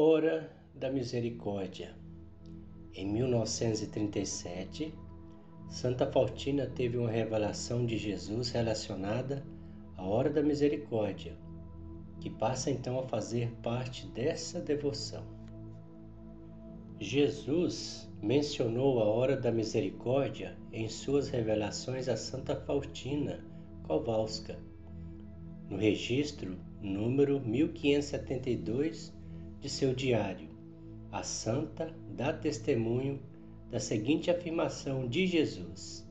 Hora da Misericórdia. Em 1937, Santa Faustina teve uma revelação de Jesus relacionada à Hora da Misericórdia, que passa então a fazer parte dessa devoção. Jesus mencionou a Hora da Misericórdia em suas revelações a Santa Faustina Kowalska, no registro número 1572 de seu diário. A santa dá testemunho da seguinte afirmação de Jesus: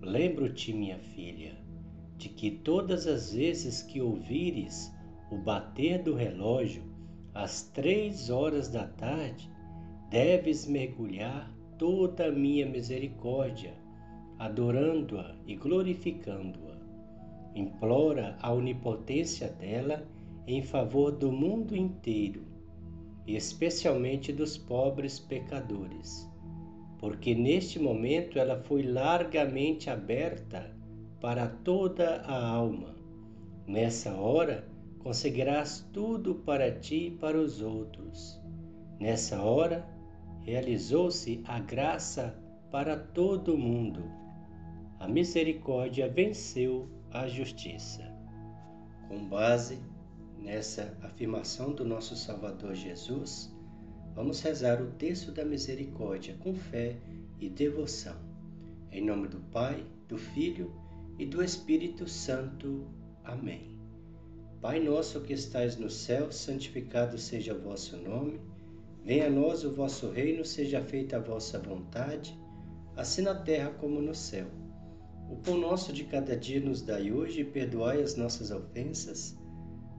Lembro-te, minha filha, de que todas as vezes que ouvires o bater do relógio às três horas da tarde, deves mergulhar toda a minha misericórdia, adorando-a e glorificando-a. Implora a onipotência dela em favor do mundo inteiro, e especialmente dos pobres pecadores porque neste momento ela foi largamente aberta para toda a alma. Nessa hora conseguirás tudo para ti e para os outros. Nessa hora realizou-se a graça para todo o mundo. A misericórdia venceu a justiça. Com base nessa afirmação do nosso Salvador Jesus, Vamos rezar o texto da misericórdia com fé e devoção. Em nome do Pai, do Filho e do Espírito Santo. Amém. Pai nosso que estais no céu, santificado seja o vosso nome. Venha a nós o vosso reino, seja feita a vossa vontade, assim na terra como no céu. O pão nosso de cada dia nos dai hoje e perdoai as nossas ofensas,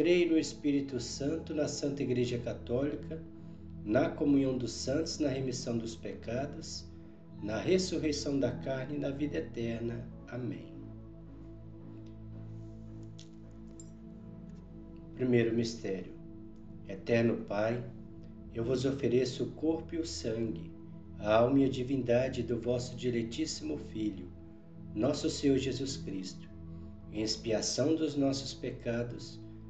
Creio no Espírito Santo, na Santa Igreja Católica, na comunhão dos santos, na remissão dos pecados, na ressurreição da carne e na vida eterna. Amém. Primeiro mistério. Eterno Pai, eu vos ofereço o corpo e o sangue, a alma e a divindade do vosso diletíssimo Filho, nosso Senhor Jesus Cristo, em expiação dos nossos pecados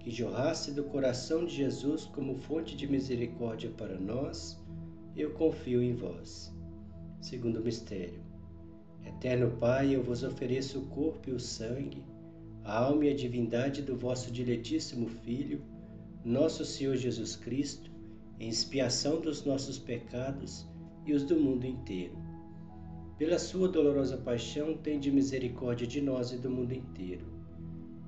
que jorrasse do coração de Jesus como fonte de misericórdia para nós, eu confio em vós. Segundo mistério. Eterno Pai, eu vos ofereço o corpo e o sangue, a alma e a divindade do vosso diletíssimo Filho, nosso Senhor Jesus Cristo, em expiação dos nossos pecados e os do mundo inteiro. Pela sua dolorosa paixão, tende misericórdia de nós e do mundo inteiro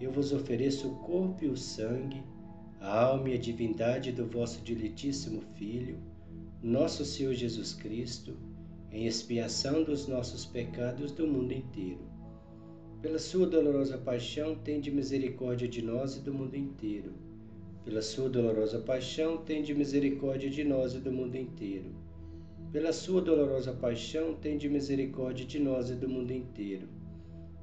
eu vos ofereço o corpo e o sangue a alma e a divindade do vosso diletíssimo Filho, nosso Senhor Jesus Cristo, em expiação dos nossos pecados do mundo inteiro. Pela sua dolorosa paixão, tende misericórdia de nós e do mundo inteiro. Pela sua dolorosa paixão, tende misericórdia de nós e do mundo inteiro. Pela sua dolorosa paixão, tende misericórdia de nós e do mundo inteiro.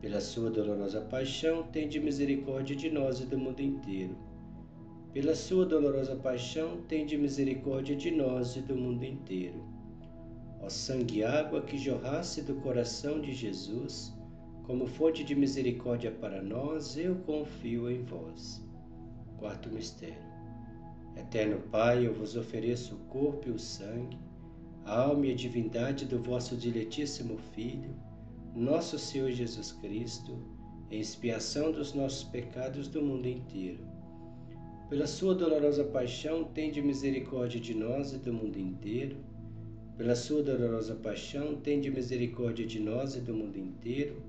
Pela sua dolorosa paixão, tende misericórdia de nós e do mundo inteiro pela sua dolorosa paixão, tende misericórdia de nós e do mundo inteiro. Ó sangue e água que jorrasse do coração de Jesus, como fonte de misericórdia para nós, eu confio em vós. Quarto mistério. Eterno Pai, eu vos ofereço o corpo e o sangue, a alma e a divindade do vosso diletíssimo Filho, nosso Senhor Jesus Cristo, em expiação dos nossos pecados do mundo inteiro pela sua dolorosa paixão, tende misericórdia de nós e do mundo inteiro. Pela sua dolorosa paixão, tende misericórdia de nós e do mundo inteiro.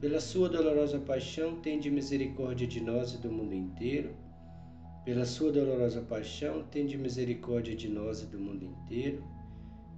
Pela sua dolorosa paixão, tende misericórdia de nós e do mundo inteiro. Pela sua dolorosa paixão, tende misericórdia de nós e do mundo inteiro.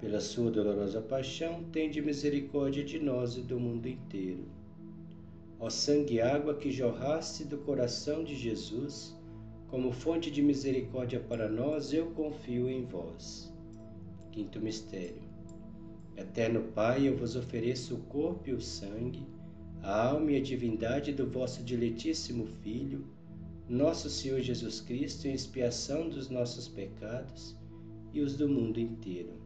Pela sua dolorosa paixão, tende misericórdia de nós e do mundo inteiro. Ó sangue e água que jorraste do coração de Jesus, como fonte de misericórdia para nós, eu confio em vós. Quinto mistério. Eterno Pai, eu vos ofereço o corpo e o sangue, a alma e a divindade do vosso diletíssimo Filho, nosso Senhor Jesus Cristo, em expiação dos nossos pecados e os do mundo inteiro.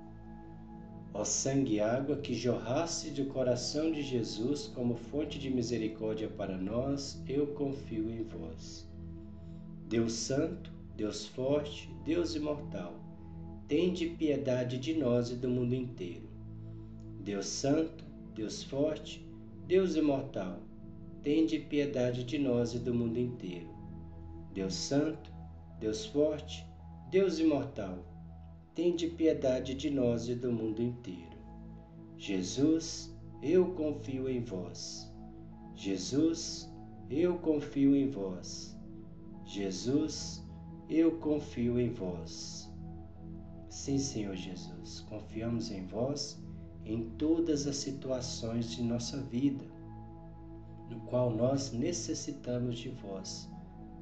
Ó sangue e água que jorrasse do coração de Jesus como fonte de misericórdia para nós, eu confio em vós. Deus Santo, Deus Forte, Deus Imortal tende piedade de nós e do mundo inteiro. Deus Santo, Deus Forte, Deus Imortal, tende piedade de nós e do mundo inteiro. Deus Santo, Deus Forte, Deus Imortal, tende piedade de nós e do mundo inteiro. Jesus, eu confio em vós. Jesus, eu confio em vós. Jesus, eu confio em vós. Sim, Senhor Jesus, confiamos em vós em todas as situações de nossa vida, no qual nós necessitamos de vós,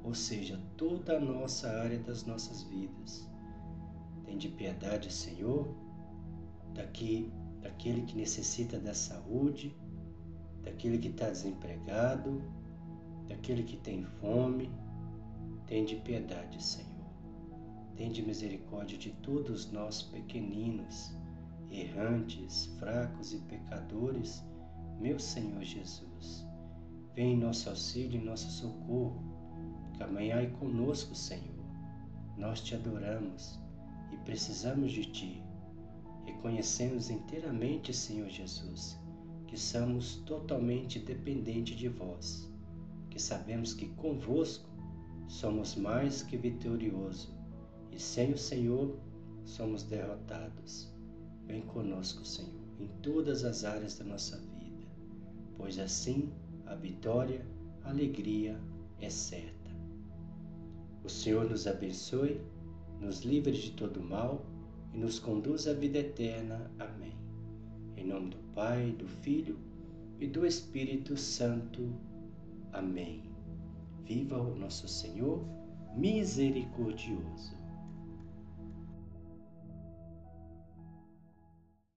ou seja, toda a nossa área das nossas vidas. Tende piedade, Senhor, daqui, daquele que necessita da saúde, daquele que está desempregado, daquele que tem fome. Tende piedade, Senhor. Tende misericórdia de todos nós pequeninos errantes, fracos e pecadores, meu Senhor Jesus. Vem em nosso auxílio e nosso socorro. Caminhai conosco, Senhor. Nós te adoramos e precisamos de ti. Reconhecemos inteiramente, Senhor Jesus, que somos totalmente dependentes de vós, que sabemos que convosco somos mais que vitoriosos e sem o Senhor somos derrotados. Vem conosco, Senhor, em todas as áreas da nossa vida, pois assim a vitória, a alegria é certa. O Senhor nos abençoe, nos livre de todo mal e nos conduz à vida eterna. Amém. Em nome do Pai, do Filho e do Espírito Santo. Amém. Viva o nosso Senhor misericordioso.